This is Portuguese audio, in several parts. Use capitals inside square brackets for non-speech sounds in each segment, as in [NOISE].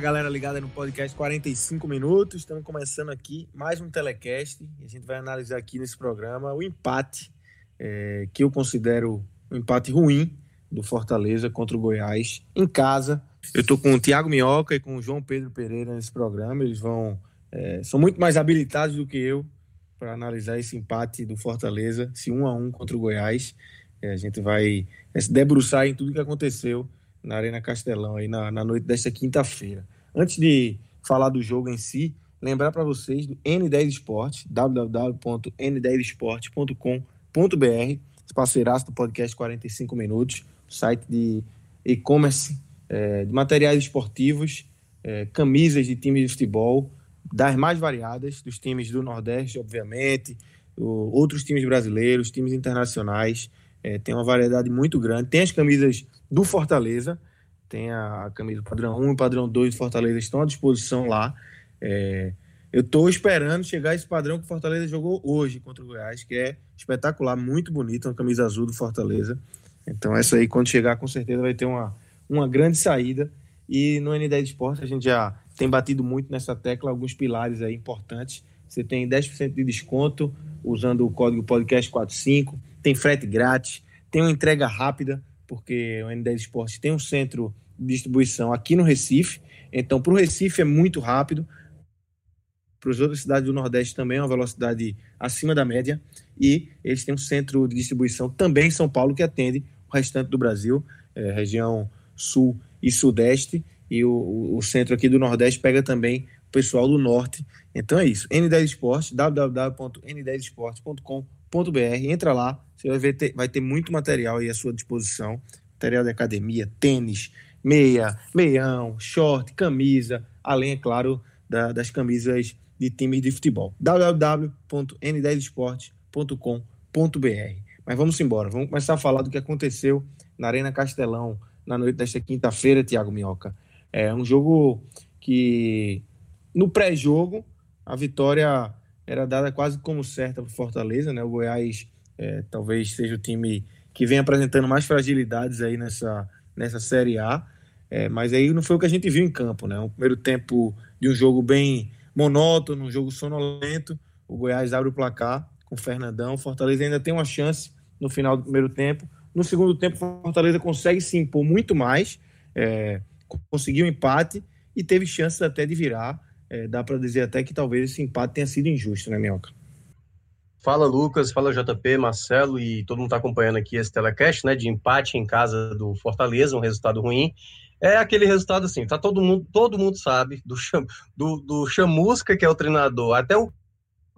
Galera ligada no podcast 45 minutos. Estamos começando aqui mais um telecast. A gente vai analisar aqui nesse programa o empate é, que eu considero um empate ruim do Fortaleza contra o Goiás em casa. Eu estou com o Thiago Minhoca e com o João Pedro Pereira nesse programa. Eles vão é, são muito mais habilitados do que eu para analisar esse empate do Fortaleza, esse um a um contra o Goiás. É, a gente vai é, se debruçar em tudo que aconteceu na Arena Castelão aí na, na noite desta quinta-feira. Antes de falar do jogo em si, lembrar para vocês do N10 Esporte, www.n10esporte.com.br, parceiraço do podcast 45 minutos, site de e-commerce é, de materiais esportivos, é, camisas de times de futebol, das mais variadas, dos times do Nordeste, obviamente, outros times brasileiros, times internacionais, é, tem uma variedade muito grande. Tem as camisas do Fortaleza, tem a camisa padrão 1 e padrão 2 do Fortaleza estão à disposição lá. É, eu estou esperando chegar esse padrão que o Fortaleza jogou hoje contra o Goiás, que é espetacular, muito bonito, uma camisa azul do Fortaleza. Então essa aí, quando chegar, com certeza vai ter uma, uma grande saída. E no N10 Esporte a gente já tem batido muito nessa tecla, alguns pilares aí importantes. Você tem 10% de desconto usando o código podcast45, tem frete grátis, tem uma entrega rápida porque o N10 Esporte tem um centro de distribuição aqui no Recife, então para o Recife é muito rápido, para as outras cidades do Nordeste também é uma velocidade acima da média, e eles têm um centro de distribuição também em São Paulo que atende o restante do Brasil, é, região sul e sudeste, e o, o, centro aqui do Nordeste pega também o pessoal do Norte. Então é isso, N10 Esporte, www.n10esporte.com.br, entra lá, você vai, ver, ter, vai ter muito material aí à sua disposição. Material de academia, tênis, meia, meião, short, camisa, além, é claro, da, das camisas de times de futebol. www.n10esporte.com.br Mas vamos embora, vamos começar a falar do que aconteceu na Arena Castelão na noite desta quinta-feira, Thiago Minhoca. É um jogo que, no pré-jogo, a vitória era dada quase como certa para Fortaleza, né? O Goiás é, talvez seja o time que vem apresentando mais fragilidades aí nessa, nessa Série A. É, mas aí não foi o que a gente viu em campo, né? Um primeiro tempo de um jogo bem monótono, um jogo sonolento. O Goiás abre o placar com o Fernandão. O Fortaleza ainda tem uma chance no final do primeiro tempo. No segundo tempo, o Fortaleza consegue se impor muito mais, é, conseguiu empate e teve chances até de virar. É, dá para dizer até que talvez esse empate tenha sido injusto, né, Minhoca? Fala Lucas, fala JP, Marcelo e todo mundo está acompanhando aqui esse telecast, né, de empate em casa do Fortaleza, um resultado ruim. É aquele resultado assim, tá todo mundo, todo mundo sabe, do, do, do Chamusca, que é o treinador, até o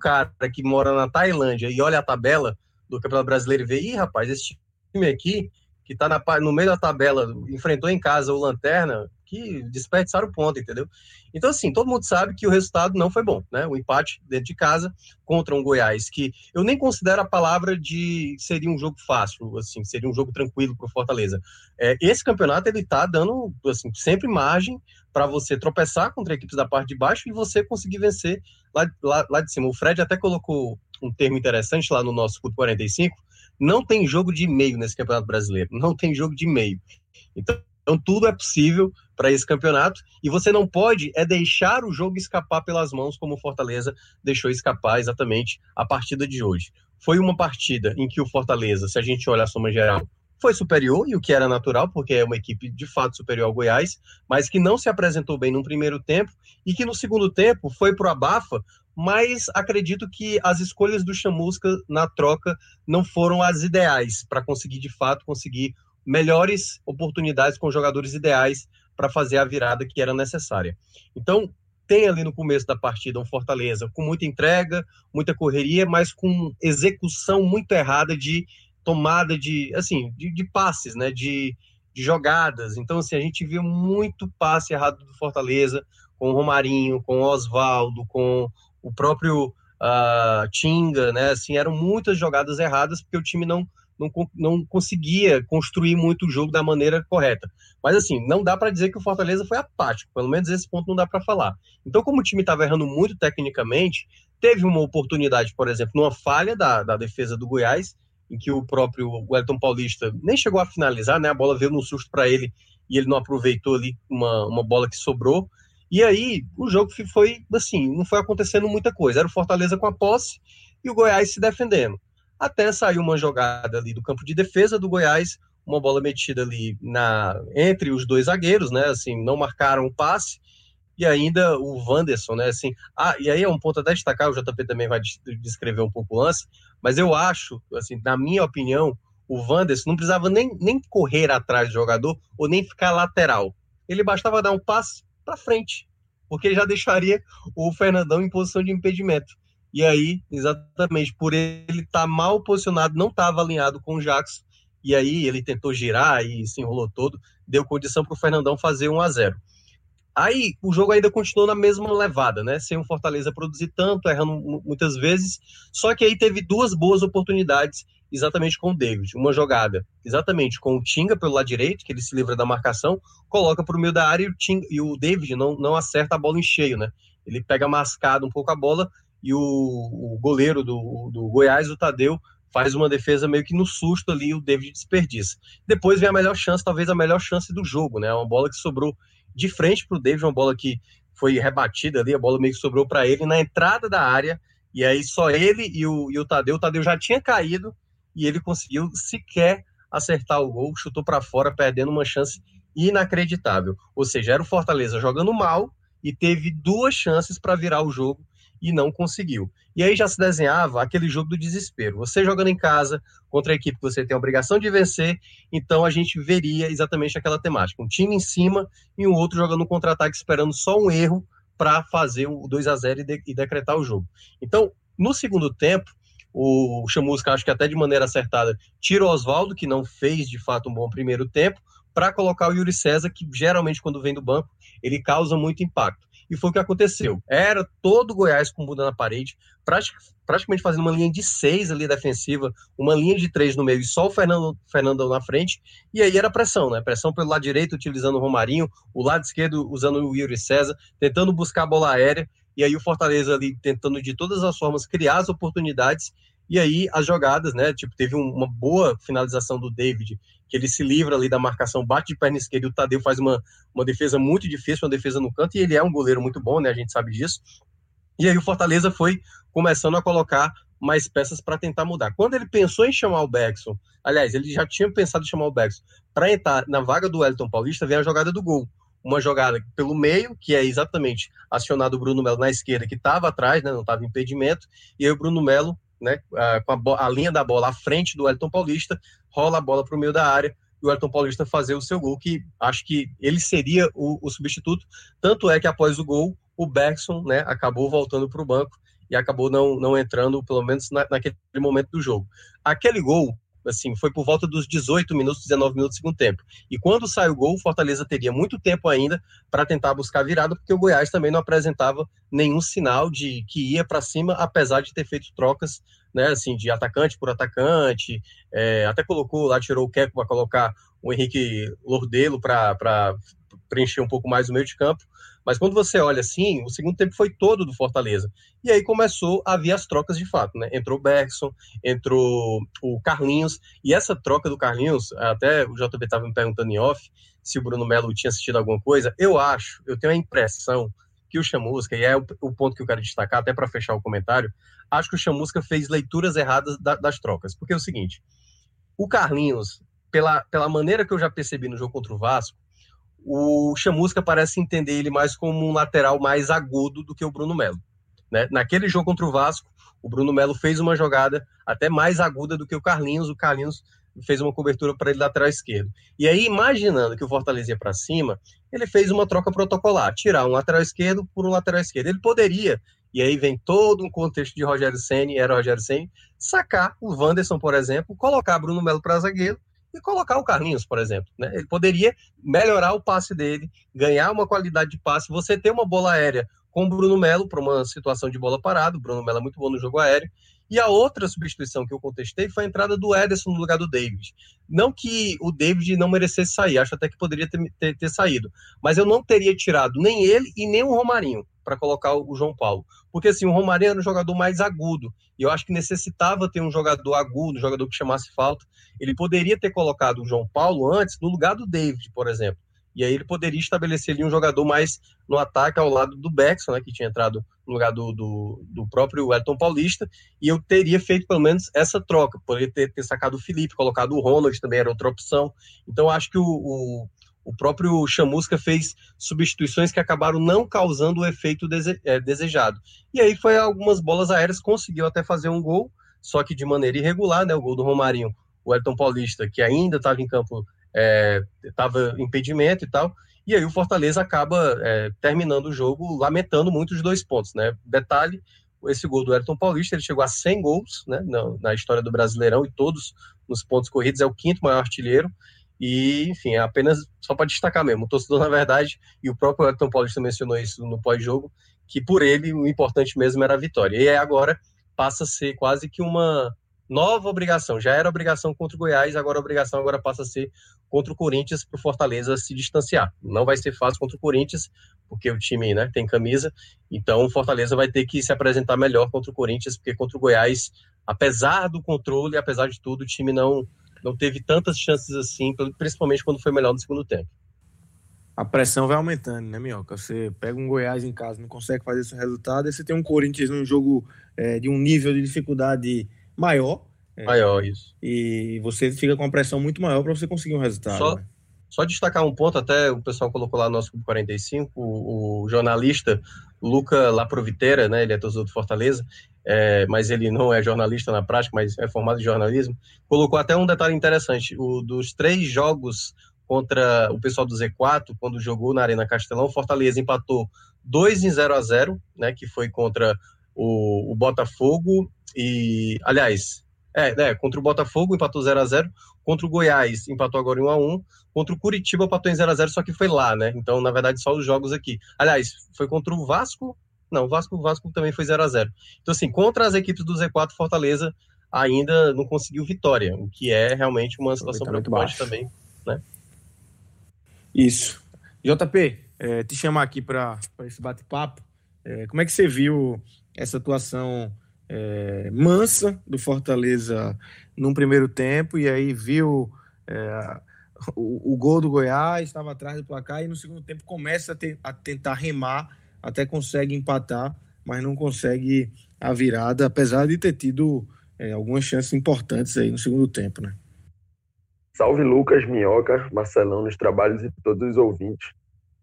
cara que mora na Tailândia e olha a tabela do Campeonato Brasileiro e vê, ih, rapaz, esse time aqui, que tá na, no meio da tabela, enfrentou em casa o Lanterna, que desperdiçaram o ponto, entendeu? Então, assim, todo mundo sabe que o resultado não foi bom, né? O empate dentro de casa contra um Goiás, que eu nem considero a palavra de seria um jogo fácil, assim, seria um jogo tranquilo para o Fortaleza. É, esse campeonato, ele tá dando, assim, sempre margem para você tropeçar contra equipes da parte de baixo e você conseguir vencer lá, lá, lá de cima. O Fred até colocou um termo interessante lá no nosso Clube 45, não tem jogo de meio nesse Campeonato Brasileiro, não tem jogo de meio. Então, então tudo é possível para esse campeonato e você não pode é deixar o jogo escapar pelas mãos como o Fortaleza deixou escapar exatamente a partida de hoje. Foi uma partida em que o Fortaleza, se a gente olhar a soma geral, foi superior, e o que era natural, porque é uma equipe de fato superior ao Goiás, mas que não se apresentou bem no primeiro tempo e que no segundo tempo foi pro abafa, mas acredito que as escolhas do Chamusca na troca não foram as ideais para conseguir de fato conseguir melhores oportunidades com jogadores ideais para fazer a virada que era necessária. Então, tem ali no começo da partida um Fortaleza com muita entrega, muita correria, mas com execução muito errada de tomada de, assim, de, de passes, né, de, de jogadas. Então, assim, a gente viu muito passe errado do Fortaleza, com o Romarinho, com o Oswaldo, com o próprio uh, Tinga, né? Assim, eram muitas jogadas erradas porque o time não, não, não conseguia construir muito o jogo da maneira correta. Mas assim, não dá para dizer que o Fortaleza foi apático, pelo menos esse ponto não dá para falar. Então, como o time estava errando muito tecnicamente, teve uma oportunidade, por exemplo, numa falha da, da defesa do Goiás, em que o próprio Wellington Paulista nem chegou a finalizar, né? A bola veio num susto para ele e ele não aproveitou ali uma, uma bola que sobrou. E aí o jogo foi assim, não foi acontecendo muita coisa. Era o Fortaleza com a posse e o Goiás se defendendo. Até saiu uma jogada ali do campo de defesa do Goiás, uma bola metida ali na entre os dois zagueiros, né? Assim, não marcaram o passe. E ainda o Wanderson, né? Assim, ah, e aí é um ponto a destacar, o JP também vai descrever um pouco o lance, mas eu acho, assim, na minha opinião, o Wanderson não precisava nem, nem correr atrás do jogador ou nem ficar lateral. Ele bastava dar um passe para frente, porque já deixaria o Fernandão em posição de impedimento. E aí, exatamente, por ele estar tá mal posicionado, não estava alinhado com o Jackson, e aí ele tentou girar e se enrolou todo, deu condição para o Fernandão fazer 1 a 0 Aí o jogo ainda continuou na mesma levada, né? Sem o Fortaleza produzir tanto, errando muitas vezes. Só que aí teve duas boas oportunidades exatamente com o David. Uma jogada exatamente com o Tinga pelo lado direito, que ele se livra da marcação, coloca para o meio da área e o, Tinga, e o David não, não acerta a bola em cheio, né? Ele pega mascado um pouco a bola e o, o goleiro do, do Goiás, o Tadeu, faz uma defesa meio que no susto ali, o David desperdiça. Depois vem a melhor chance, talvez a melhor chance do jogo, né? Uma bola que sobrou de frente para o David, uma bola que foi rebatida ali, a bola meio que sobrou para ele na entrada da área, e aí só ele e o, e o Tadeu, o Tadeu já tinha caído, e ele conseguiu sequer acertar o gol, chutou para fora, perdendo uma chance inacreditável. Ou seja, era o Fortaleza jogando mal e teve duas chances para virar o jogo e não conseguiu. E aí já se desenhava aquele jogo do desespero. Você jogando em casa contra a equipe que você tem a obrigação de vencer, então a gente veria exatamente aquela temática. Um time em cima e um outro jogando um contra-ataque esperando só um erro para fazer o 2 a 0 e, de, e decretar o jogo. Então, no segundo tempo, o Chamusca, acho que até de maneira acertada, tira o Oswaldo, que não fez de fato um bom primeiro tempo, para colocar o Yuri César, que geralmente quando vem do banco, ele causa muito impacto. E foi o que aconteceu. Era todo Goiás com bunda na parede, praticamente fazendo uma linha de seis ali defensiva, uma linha de três no meio e só o Fernando, Fernando na frente. E aí era pressão, né? Pressão pelo lado direito, utilizando o Romarinho, o lado esquerdo usando o Yuri César, tentando buscar a bola aérea. E aí o Fortaleza ali tentando de todas as formas criar as oportunidades e aí as jogadas, né? Tipo, teve uma boa finalização do David, que ele se livra ali da marcação, bate de perna esquerda e o Tadeu faz uma, uma defesa muito difícil, uma defesa no canto, e ele é um goleiro muito bom, né? A gente sabe disso. E aí o Fortaleza foi começando a colocar mais peças para tentar mudar. Quando ele pensou em chamar o Bergson, aliás, ele já tinha pensado em chamar o Bergson para entrar na vaga do Wellington Paulista, vem a jogada do gol. Uma jogada pelo meio, que é exatamente acionado o Bruno Melo na esquerda, que estava atrás, né, não estava impedimento, e aí o Bruno Melo né, com a, a, linha da bola à frente do Elton Paulista, rola a bola para o meio da área e o Elton Paulista fazer o seu gol, que acho que ele seria o, o substituto. Tanto é que após o gol, o Bergson né, acabou voltando para o banco e acabou não, não entrando, pelo menos na, naquele momento do jogo. Aquele gol assim, foi por volta dos 18 minutos, 19 minutos do segundo tempo. E quando sai o gol, o Fortaleza teria muito tempo ainda para tentar buscar virada, porque o Goiás também não apresentava nenhum sinal de que ia para cima, apesar de ter feito trocas, né, assim, de atacante por atacante, é, até colocou lá, tirou o Keco para colocar o Henrique Lordelo para preencher um pouco mais o meio de campo. Mas quando você olha assim, o segundo tempo foi todo do Fortaleza. E aí começou a vir as trocas de fato, né? Entrou o Bergson, entrou o Carlinhos, e essa troca do Carlinhos, até o JB estava me perguntando em off se o Bruno Melo tinha assistido alguma coisa. Eu acho, eu tenho a impressão que o Chamusca, e é o, ponto que eu quero destacar, até para fechar o comentário, acho que o Chamusca fez leituras erradas da, das trocas. Porque é o seguinte: o Carlinhos, pela, pela maneira que eu já percebi no jogo contra o Vasco, o Chamusca parece entender ele mais como um lateral mais agudo do que o Bruno Melo. Né? Naquele jogo contra o Vasco, o Bruno Melo fez uma jogada até mais aguda do que o Carlinhos. O Carlinhos fez uma cobertura para ele lateral esquerdo. E aí, imaginando que o Fortaleza ia para cima, ele fez uma troca protocolar, tirar um lateral esquerdo por um lateral esquerdo. Ele poderia, e aí vem todo um contexto de Rogério Ceni, era Rogério Ceni, sacar o Wanderson, por exemplo, colocar Bruno Melo para zagueiro e colocar o Carlinhos, por exemplo. Né? Ele poderia melhorar o passe dele, ganhar uma qualidade de passe, você ter uma bola aérea com o Bruno Melo para uma situação de bola parada. O Bruno Melo é muito bom no jogo aéreo. E a outra substituição que eu contestei foi a entrada do Ederson no lugar do David. Não que o David não merecesse sair, acho até que poderia ter, ter, ter saído. Mas eu não teria tirado nem ele e nem o Romarinho para colocar o João Paulo. Porque assim, o Romarinho era um jogador mais agudo. E eu acho que necessitava ter um jogador agudo, um jogador que chamasse falta. Ele poderia ter colocado o João Paulo antes no lugar do David, por exemplo. E aí ele poderia estabelecer ali um jogador mais no ataque ao lado do Beckson, né, que tinha entrado no lugar do, do, do próprio Elton Paulista, e eu teria feito pelo menos essa troca, poderia ter, ter sacado o Felipe, colocado o Ronald, também era outra opção. Então acho que o, o, o próprio Chamusca fez substituições que acabaram não causando o efeito dese, é, desejado. E aí foi algumas bolas aéreas, conseguiu até fazer um gol, só que de maneira irregular, né, o gol do Romarinho, o Elton Paulista, que ainda estava em campo estava é, impedimento e tal. E aí o Fortaleza acaba é, terminando o jogo lamentando muito os dois pontos, né? Detalhe, esse gol do Ayrton Paulista, ele chegou a 100 gols, né, na, na história do Brasileirão e todos nos pontos corridos, é o quinto maior artilheiro. E, enfim, é apenas só para destacar mesmo, o torcedor, na verdade, e o próprio Ayrton Paulista mencionou isso no pós-jogo, que por ele o importante mesmo era a vitória. E agora passa a ser quase que uma nova obrigação. Já era obrigação contra o Goiás, agora a obrigação agora passa a ser contra o Corinthians para o Fortaleza se distanciar. Não vai ser fácil contra o Corinthians, porque o time né, tem camisa, então o Fortaleza vai ter que se apresentar melhor contra o Corinthians, porque contra o Goiás, apesar do controle, apesar de tudo, o time não, não teve tantas chances assim, principalmente quando foi melhor no segundo tempo. A pressão vai aumentando, né, Minhoca? Você pega um Goiás em casa, não consegue fazer esse resultado, e você tem um Corinthians num jogo é, de um nível de dificuldade maior. É, maior, isso. E você fica com uma pressão muito maior para você conseguir um resultado. Só, né? só destacar um ponto, até o pessoal colocou lá no nosso 45, o, o jornalista Luca Laproviteira, né, ele é torcedor do Fortaleza, é, mas ele não é jornalista na prática, mas é formado em jornalismo, colocou até um detalhe interessante, o dos três jogos contra o pessoal do Z4, quando jogou na Arena Castelão, Fortaleza empatou 2 em 0 a 0 né, que foi contra o, o Botafogo e, aliás, é, é, contra o Botafogo empatou 0 a 0 contra o Goiás empatou agora em 1 a 1 contra o Curitiba empatou em 0 a 0 só que foi lá, né? Então, na verdade, só os jogos aqui. Aliás, foi contra o Vasco? Não, o Vasco, o Vasco também foi 0 a 0 Então, assim, contra as equipes do Z4, Fortaleza ainda não conseguiu vitória, o que é realmente uma situação preocupante também, né? Isso. JP, é, te chamar aqui para esse bate-papo. É, como é que você viu essa atuação é, mansa do Fortaleza num primeiro tempo e aí viu é, o, o, gol do Goiás, estava atrás do placar e no segundo tempo começa a, te, a tentar remar, até consegue empatar, mas não consegue a virada, apesar de ter tido é, algumas chances importantes aí no segundo tempo, né? Salve Lucas, Minhoca, Marcelão nos trabalhos e todos os ouvintes.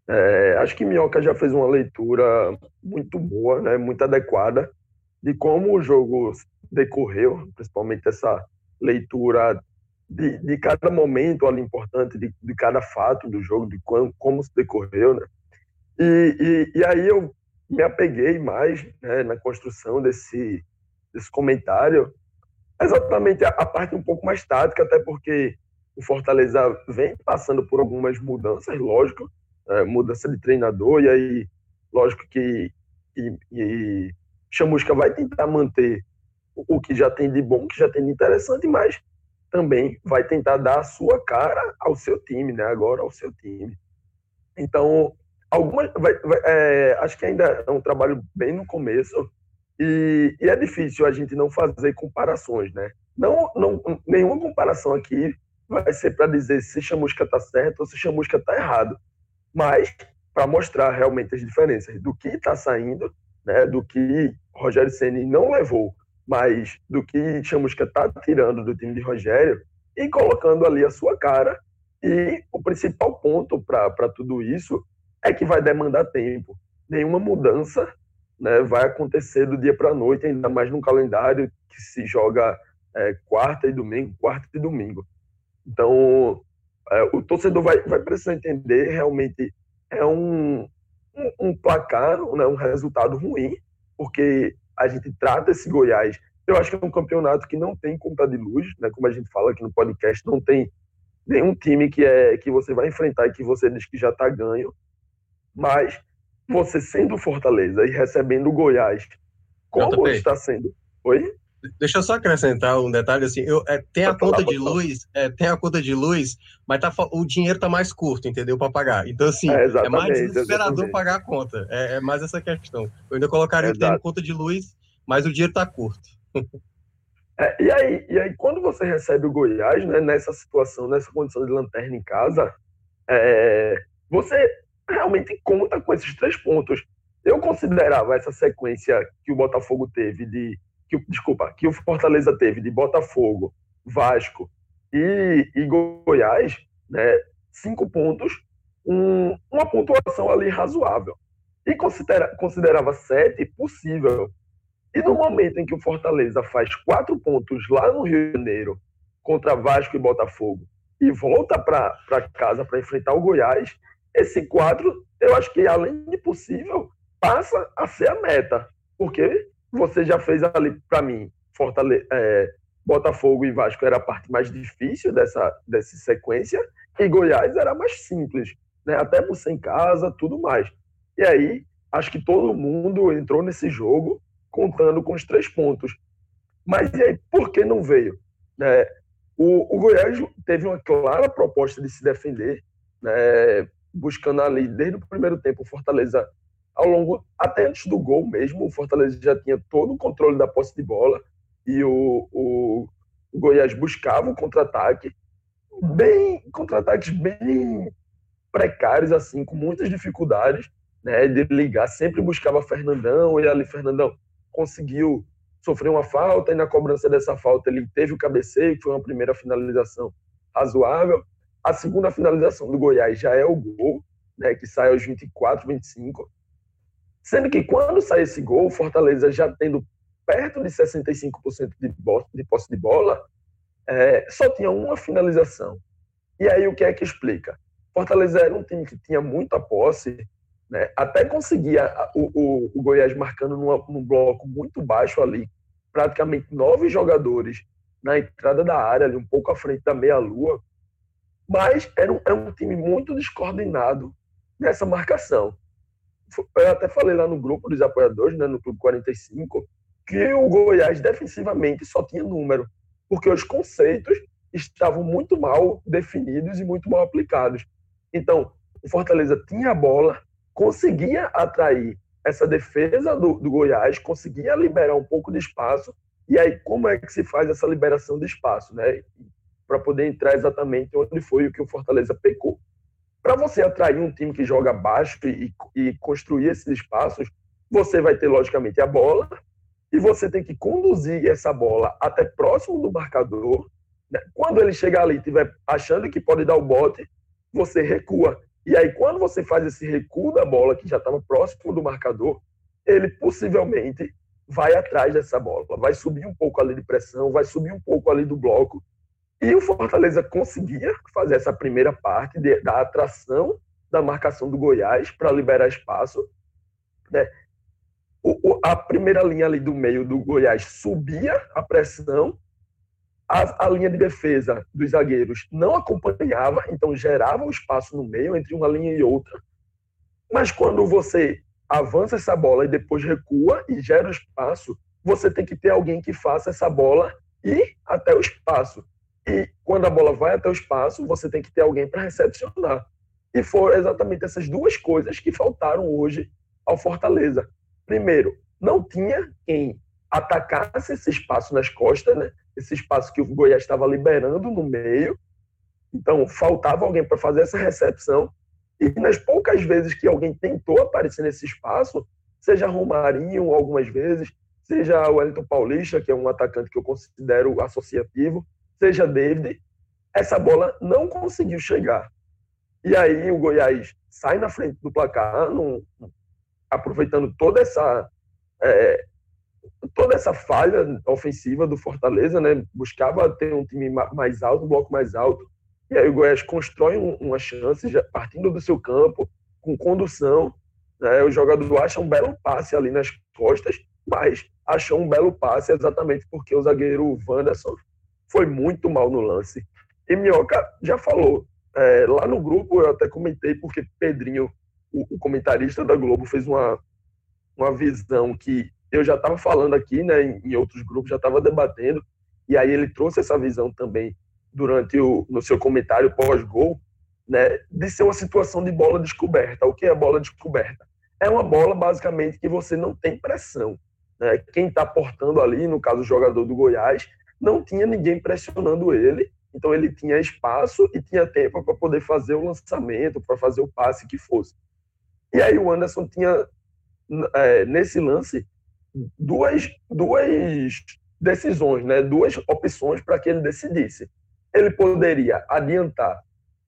É, acho que Minhoca já fez uma leitura muito boa, né, muito adequada de como o jogo decorreu, principalmente essa leitura de, de cada momento ali importante, de, de cada fato do jogo, de como, como se decorreu, né? E, e, e, aí eu me apeguei mais né, na construção desse, desse comentário, exatamente a, a, parte um pouco mais tática, até porque o Fortaleza vem passando por algumas mudanças, lógico, é, mudança de treinador, e aí, lógico que e, e Chamusca vai tentar manter o que já tem de bom, que já tem de interessante, mas também vai tentar dar a sua cara ao seu time, né? Agora ao seu time. Então, algumas, vai, vai, é, acho que ainda é um trabalho bem no começo e, e, é difícil a gente não fazer comparações, né? Não, não, nenhuma comparação aqui vai ser para dizer se Chamusca está certo ou se Chamusca está errado, mas para mostrar realmente as diferenças do que está saindo né, do que Rogério Ceni não levou, mas do que Chamusca está tirando do time de Rogério e colocando ali a sua cara. E o principal ponto para tudo isso é que vai demandar tempo. Nenhuma mudança né, vai acontecer do dia para a noite, ainda mais num calendário que se joga é, quarta e domingo, quarta e domingo. Então, o torcedor vai, vai precisar entender realmente é um, um, um placar, né, um resultado ruim, porque a gente trata esse Goiás. Eu acho que é um campeonato que não tem conta de luz, né, como a gente fala aqui no podcast, não tem nenhum time que é que você vai enfrentar e que você diz que já está ganho. Mas você sendo Fortaleza e recebendo o Goiás, como está sendo? Oi? Deixa eu só acrescentar um detalhe assim, eu, é, tem a conta de luz, é, tem a conta de luz, mas tá, o dinheiro tá mais curto, entendeu, para pagar. Então assim, é, é mais desesperador exatamente. pagar a conta. É, é, mais essa questão. Eu ainda colocaria o conta de luz, mas o dinheiro tá curto. É, e, aí, e aí, quando você recebe o Goiás, né, nessa situação, nessa condição de lanterna em casa, é, você realmente conta com esses três pontos. Eu considerava essa sequência que o Botafogo teve de que, desculpa, que o Fortaleza teve de Botafogo, Vasco e, e Goiás, né, cinco pontos, um, uma pontuação ali razoável. E considera, considerava sete possível. E no momento em que o Fortaleza faz quatro pontos lá no Rio de Janeiro contra Vasco e Botafogo e volta para casa para enfrentar o Goiás, esse quadro, eu acho que além de possível, passa a ser a meta. Porque você já fez ali, para mim, Fortale é, Botafogo e Vasco era a parte mais difícil dessa, dessa sequência, e Goiás era mais simples, né? até ser em casa, tudo mais. E aí, acho que todo mundo entrou nesse jogo contando com os três pontos. Mas e aí, por que não veio? É, o, o Goiás teve uma clara proposta de se defender, né? buscando ali, desde o primeiro tempo, Fortaleza ao longo, até antes do gol mesmo, o Fortaleza já tinha todo o controle da posse de bola e o, o, o Goiás buscava o contra-ataque, bem contra-ataques bem precários, assim, com muitas dificuldades, né, de ligar, sempre buscava Fernandão, e ali Fernandão conseguiu sofrer uma falta, e na cobrança dessa falta ele teve o cabeceio, que foi uma primeira finalização razoável. A segunda finalização do Goiás já é o gol, né, que sai aos 24, 25. Sendo que quando sai esse gol, o Fortaleza já tendo perto de 65% de, de posse de bola, é, só tinha uma finalização. E aí o que é que explica? Fortaleza era um time que tinha muita posse, né, até conseguia o, o, o Goiás marcando numa, num bloco muito baixo ali, praticamente nove jogadores na entrada da área, ali um pouco à frente da meia-lua, mas era um, era um time muito descoordenado nessa marcação eu até falei lá no grupo dos apoiadores, né, no Clube 45, que o Goiás defensivamente só tinha número, porque os conceitos estavam muito mal definidos e muito mal aplicados. Então, o Fortaleza tinha a bola, conseguia atrair essa defesa do, do Goiás, conseguia liberar um pouco de espaço, e aí como é que se faz essa liberação de espaço, né? Para poder entrar exatamente onde foi o que o Fortaleza pecou. Para você atrair um time que joga baixo e, e construir esses espaços, você vai ter, logicamente, a bola e você tem que conduzir essa bola até próximo do marcador. Né? Quando ele chegar ali e estiver achando que pode dar o bote, você recua. E aí, quando você faz esse recuo da bola, que já estava próximo do marcador, ele possivelmente vai atrás dessa bola, vai subir um pouco ali de pressão, vai subir um pouco ali do bloco e o Fortaleza conseguia fazer essa primeira parte de, da atração da marcação do Goiás para liberar espaço. Né? O, o, a primeira linha ali do meio do Goiás subia a pressão, a, a, linha de defesa dos zagueiros não acompanhava, então gerava um espaço no meio entre uma linha e outra. Mas quando você avança essa bola e depois recua e gera o espaço, você tem que ter alguém que faça essa bola ir até o espaço. E quando a bola vai até o espaço, você tem que ter alguém para recepcionar. E foram exatamente essas duas coisas que faltaram hoje ao Fortaleza. Primeiro, não tinha quem atacasse esse espaço nas costas, né? esse espaço que o Goiás estava liberando no meio. Então, faltava alguém para fazer essa recepção. E nas poucas vezes que alguém tentou aparecer nesse espaço, seja Romarinho algumas vezes, seja o Wellington Paulista, que é um atacante que eu considero associativo, seja David, essa bola não conseguiu chegar. E aí o Goiás sai na frente do placar, aproveitando toda essa é, toda essa falha ofensiva do Fortaleza, né? Buscava ter um time mais alto, um bloco mais alto. E aí o Goiás constrói uma chance, já partindo do seu campo, com condução. Né? O jogador acha um belo passe ali nas costas, mas achou um belo passe exatamente porque o zagueiro Wanderson foi muito mal no lance. E Minhoca já falou, é, lá no grupo eu até comentei, porque Pedrinho, o, o comentarista da Globo, fez uma, uma visão que eu já estava falando aqui, né, em, em outros grupos, já estava debatendo, e aí ele trouxe essa visão também durante o no seu comentário pós-gol, né, de ser uma situação de bola descoberta. O que é bola descoberta? É uma bola basicamente que você não tem pressão. Né? Quem está portando ali, no caso o jogador do Goiás, não tinha ninguém pressionando ele, então ele tinha espaço e tinha tempo para poder fazer o lançamento, para fazer o passe que fosse. E aí o Anderson tinha é, nesse lance duas, duas decisões, né? duas opções para que ele decidisse. Ele poderia adiantar,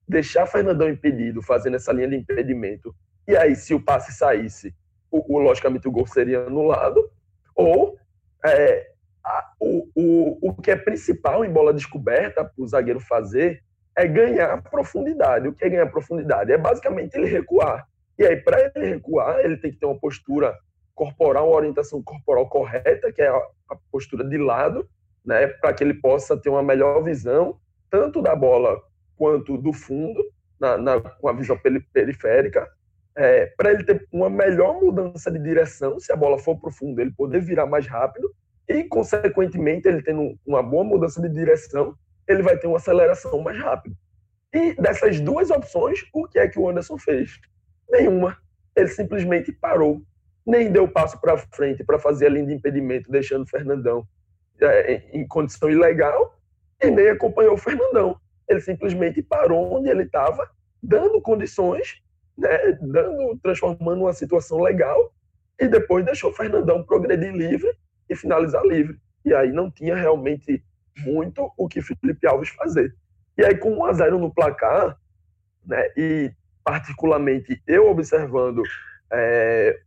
deixar Fernandão impedido, fazendo essa linha de impedimento, e aí, se o passe saísse, o, o logicamente o gol seria anulado, ou é, a, o, o, o que é principal em bola descoberta para o zagueiro fazer é ganhar profundidade. O que é ganhar profundidade? É basicamente ele recuar. E aí, para ele recuar, ele tem que ter uma postura corporal, uma orientação corporal correta, que é a postura de lado, né, para que ele possa ter uma melhor visão, tanto da bola quanto do fundo, na, na com a visão periférica, é, para ele ter uma melhor mudança de direção, se a bola for para o fundo, ele poder virar mais rápido, e, consequentemente, ele tendo uma boa mudança de direção, ele vai ter uma aceleração mais rápida. E dessas duas opções, o que é que o Anderson fez? Nenhuma. Ele simplesmente parou nem deu passo para frente para fazer a linha de impedimento, deixando o Fernandão é, em condição ilegal, e nem acompanhou o Fernandão. Ele simplesmente parou onde ele estava, dando condições, né, dando, transformando uma situação legal, e depois deixou o Fernandão progredir livre e finalizar livre. E aí não tinha realmente muito o que Felipe Alves fazer. E aí, com 1 a 0 no placar, né, e particularmente eu observando é,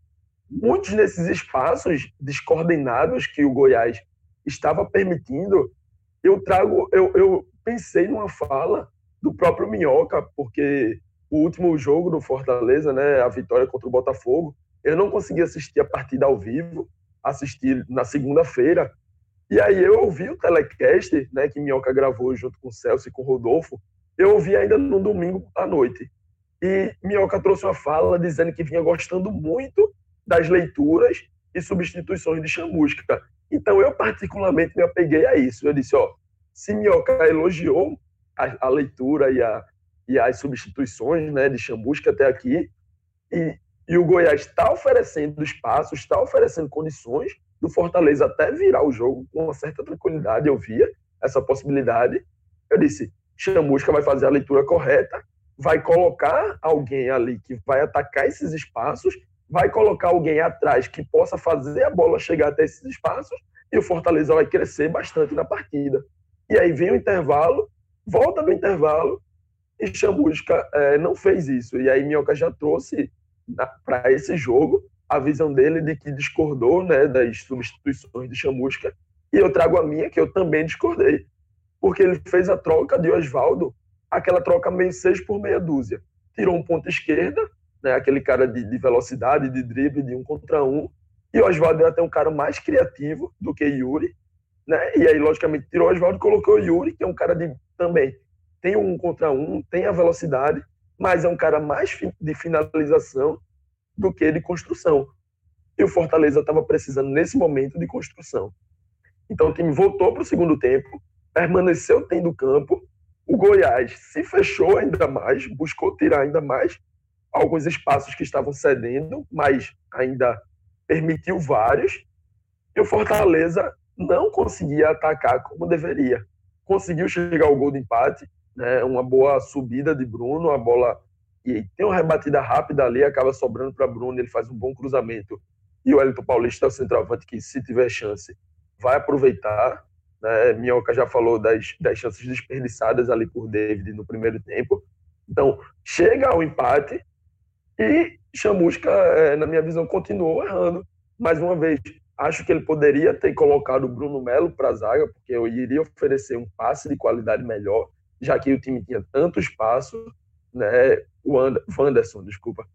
muitos desses espaços descoordenados que o Goiás estava permitindo, eu trago, eu, eu pensei numa fala do próprio Minhoca, porque o último jogo do Fortaleza, né, a vitória contra o Botafogo, eu não consegui assistir a partida ao vivo, assisti na segunda-feira, e aí eu ouvi o telecast, né, que Minhoca gravou junto com o Celso e com o Rodolfo, eu ouvi ainda no domingo à noite. E Minhoca trouxe uma fala dizendo que vinha gostando muito das leituras e substituições de chamusca. Então, eu particularmente me apeguei a isso. Eu disse, ó, se Minhoca elogiou a, a leitura e, a, e as substituições né, de chamusca até aqui, e, e o Goiás está oferecendo espaço, está oferecendo condições do Fortaleza até virar o jogo com uma certa tranquilidade, eu via essa possibilidade. Eu disse, Chamusca vai fazer a leitura correta, vai colocar alguém ali que vai atacar esses espaços vai colocar alguém atrás que possa fazer a bola chegar até esses espaços e o Fortaleza vai crescer bastante na partida. E aí vem o intervalo, volta do intervalo e Chamusca é, não fez isso. E aí Minhoca já trouxe para esse jogo a visão dele de que discordou né, das substituições de Chamusca. E eu trago a minha, que eu também discordei. Porque ele fez a troca de Oswaldo, aquela troca meio seis por meia dúzia. Tirou um ponto esquerda, né? aquele cara de, de, velocidade, de drible, de um contra um. E Oswaldo é até um cara mais criativo do que Yuri. Né? E aí, logicamente, tirou Oswaldo e colocou Yuri, que é um cara de também tem um contra um, tem a velocidade, mas é um cara mais de finalização do que de construção. E o Fortaleza estava precisando, nesse momento, de construção. Então o time voltou para o segundo tempo, permaneceu tendo campo. O Goiás se fechou ainda mais, buscou tirar ainda mais alguns espaços que estavam cedendo, mas ainda permitiu vários. E o Fortaleza não conseguia atacar como deveria. Conseguiu chegar ao gol de empate, né? uma boa subida de Bruno, a bola e tem uma rebatida rápida ali, acaba sobrando para Bruno, ele faz um bom cruzamento. E o Elton Paulista é o centroavante que, se tiver chance, vai aproveitar. Né? Minhoca já falou das, das chances desperdiçadas ali por David no primeiro tempo. Então, chega ao empate, e Chamusca, é, na minha visão, continuou errando. mais uma vez, acho que ele poderia ter colocado o Bruno Melo para a zaga, porque eu iria oferecer um passe de qualidade melhor, já que o time tinha tanto espaço, né? O Anderson, desculpa.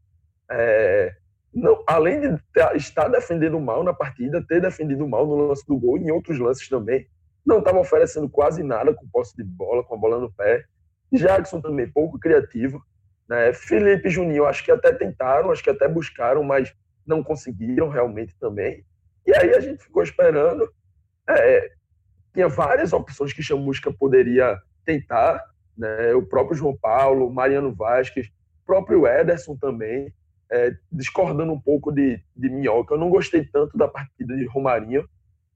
É, não, além de estar defendendo mal na partida, ter defendido mal no lance do gol e em outros lances também, não estava oferecendo quase nada com posse de bola, com a bola no pé. Jackson também pouco criativo. Né? Felipe Juninho, acho que até tentaram, acho que até buscaram, mas não conseguiram realmente também. E aí a gente ficou esperando. É, tinha várias opções que Chamusca poderia tentar, né? o próprio João Paulo, Mariano Vasquez, próprio Ederson também, é, discordando um pouco de, de Minhoca. Eu não gostei tanto da partida de Romarinho,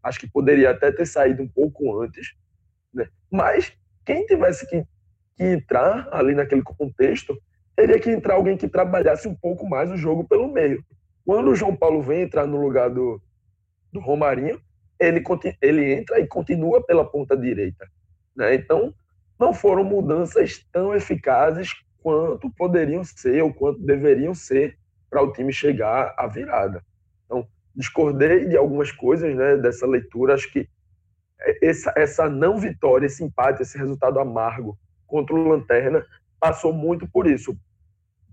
acho que poderia até ter saído um pouco antes, né? mas quem tivesse que, que entrar ali naquele contexto, teria que entrar alguém que trabalhasse um pouco mais o jogo pelo meio. Quando o João Paulo vem entrar no lugar do, do Romarinho, ele, ele entra e continua pela ponta direita. Né? Então, não foram mudanças tão eficazes quanto poderiam ser ou quanto deveriam ser para o time chegar à virada. Então, discordei de algumas coisas né, dessa leitura. Acho que essa, essa não vitória, esse empate, esse resultado amargo contra o Lanterna passou muito por isso,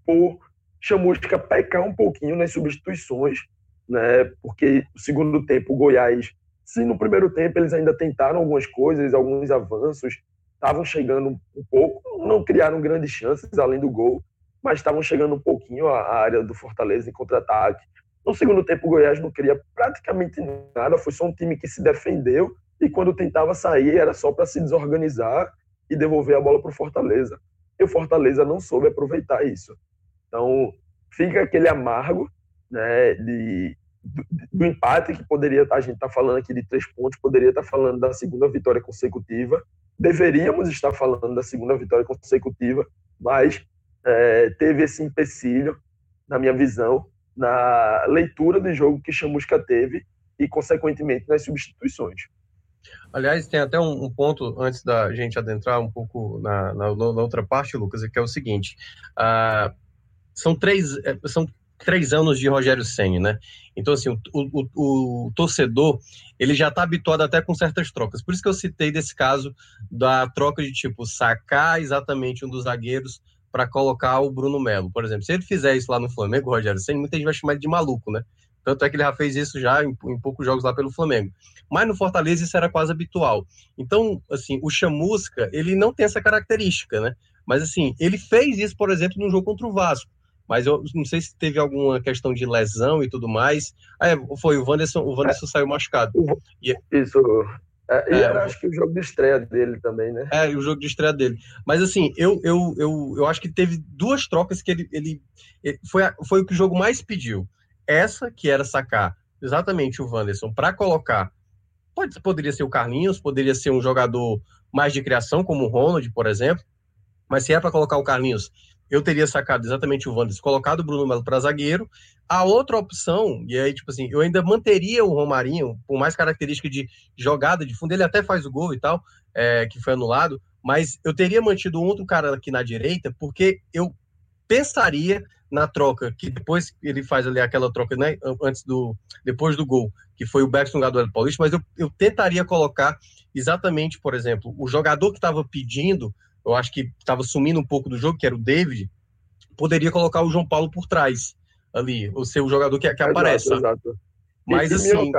por Chamusca pecar um pouquinho nas substituições né? Porque o segundo tempo, o Goiás, se no primeiro tempo eles ainda tentaram algumas coisas, alguns avanços, estavam chegando um pouco, não criaram grandes chances além do gol, mas estavam chegando um pouquinho à área do Fortaleza em contra-ataque. No segundo tempo, o Goiás não queria praticamente nada, foi só um time que se defendeu e quando tentava sair era só para se desorganizar e devolver a bola para o Fortaleza. E o Fortaleza não soube aproveitar isso. Então, fica aquele amargo né, de, do, do, empate, que poderia, a gente está falando aqui de três pontos, poderia estar tá falando da segunda vitória consecutiva, deveríamos estar falando da segunda vitória consecutiva, mas é, teve esse empecilho, na minha visão, na leitura do jogo que Chamusca teve e, consequentemente, nas substituições. Aliás, tem até um, ponto antes da gente adentrar um pouco na, na, na outra parte, Lucas, que é o seguinte: uh, são três, é, são três anos de Rogério Senna, né? Então, assim, o, o, o, torcedor, ele já está habituado até com certas trocas. Por isso que eu citei desse caso da troca de, tipo, sacar exatamente um dos zagueiros para colocar o Bruno Melo. Por exemplo, se ele fizer isso lá no Flamengo, o Rogério Senna, muita gente vai chamar ele de maluco, né? Tanto é que ele já fez isso já em, em, poucos jogos lá pelo Flamengo. Mas no Fortaleza isso era quase habitual. Então, assim, o Chamusca, ele não tem essa característica, né? Mas, assim, ele fez isso, por exemplo, no jogo contra o Vasco mas eu não sei se teve alguma questão de lesão e tudo mais. Ah, é, foi o Wanderson, o Wanderson é. saiu machucado. E, isso. É, e é, acho que o jogo de estreia dele também, né? É, o jogo de estreia dele. Mas assim, eu, eu, eu, eu acho que teve duas trocas que ele, ele, ele foi, foi o que o jogo mais pediu. Essa, que era sacar exatamente o Wanderson para colocar. Pode, poderia ser o Carlinhos, poderia ser um jogador mais de criação, como o Ronald, por exemplo. Mas se é para colocar o Carlinhos eu teria sacado exatamente o Wanderson, colocado o Bruno Melo para zagueiro. A outra opção, e aí, tipo assim, eu ainda manteria o Romarinho, por mais característica de jogada de fundo, ele até faz o gol e tal, é, que foi anulado, mas eu teria mantido outro cara aqui na direita, porque eu pensaria na troca, que depois ele faz ali aquela troca, né, antes do, depois do gol, que foi o lugar do Paulista, mas eu, eu tentaria colocar exatamente, por exemplo, o jogador que estava pedindo eu acho que estava sumindo um pouco do jogo, que era o David, poderia colocar o João Paulo por trás ali, o seu jogador que, que aparece. Exato. Mas e, assim.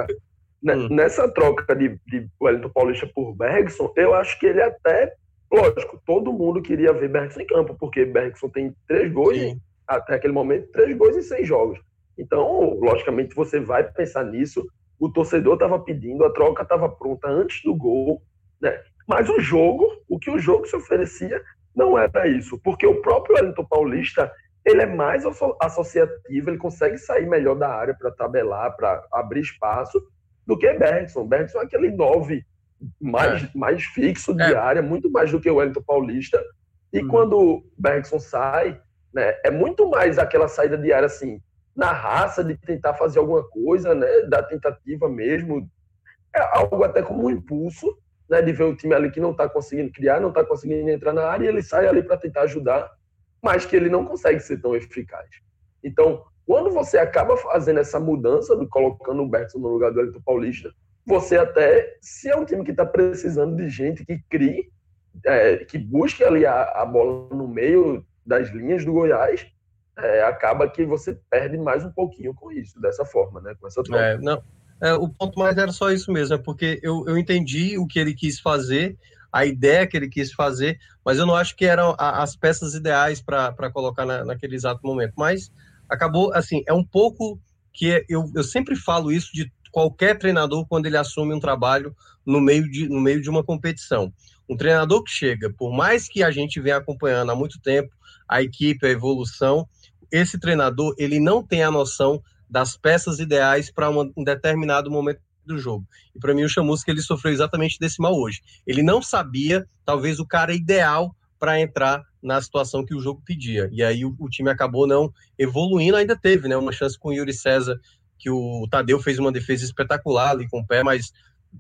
Meu, hum. Nessa troca de, de Wellington Paulista por Bergson, eu acho que ele até. Lógico, todo mundo queria ver Bergson em campo, porque Bergson tem três gols, Sim. até aquele momento, três gols em seis jogos. Então, logicamente, você vai pensar nisso. O torcedor estava pedindo, a troca estava pronta antes do gol. Né? Mas o jogo, o que o jogo se oferecia, não era isso, porque o próprio Wellington Paulista ele é mais associativo, ele consegue sair melhor da área para tabelar, para abrir espaço, do que Bergson. Bergson é aquele nove mais, é. mais fixo de é. área, muito mais do que o Wellington Paulista. E uhum. quando Bergson sai, né, é muito mais aquela saída de área assim, na raça de tentar fazer alguma coisa, né, da tentativa mesmo. É algo até como um impulso, né, de ver o time ali que não está conseguindo criar, não está conseguindo entrar na área, e ele sai ali para tentar ajudar, mas que ele não consegue ser tão eficaz. Então, Quando você acaba fazendo essa mudança, colocando o Bertson no lugar do Elton Paulista, você até, se é um time que está precisando de gente que crie, é, que busque ali a, a, bola no meio das linhas do Goiás, é, acaba que você perde mais um pouquinho com isso, dessa forma, né? Com essa troca. É, não, é, o ponto mais era só isso mesmo, é porque eu, eu entendi o que ele quis fazer, a ideia que ele quis fazer, mas eu não acho que eram as peças ideais para colocar na, naquele exato momento. Mas acabou, assim, é um pouco que eu, eu sempre falo isso de qualquer treinador quando ele assume um trabalho no meio de, no meio de uma competição. Um treinador que chega, por mais que a gente venha acompanhando há muito tempo a equipe, a evolução, esse treinador ele não tem a noção das peças ideais para um determinado momento do jogo. E para mim o Chamusca ele sofreu exatamente desse mal hoje. Ele não sabia, talvez, o cara ideal para entrar na situação que o jogo pedia. E aí o, o, time acabou não evoluindo, ainda teve, né, uma chance com o Yuri César que o Tadeu fez uma defesa espetacular ali com o pé, mas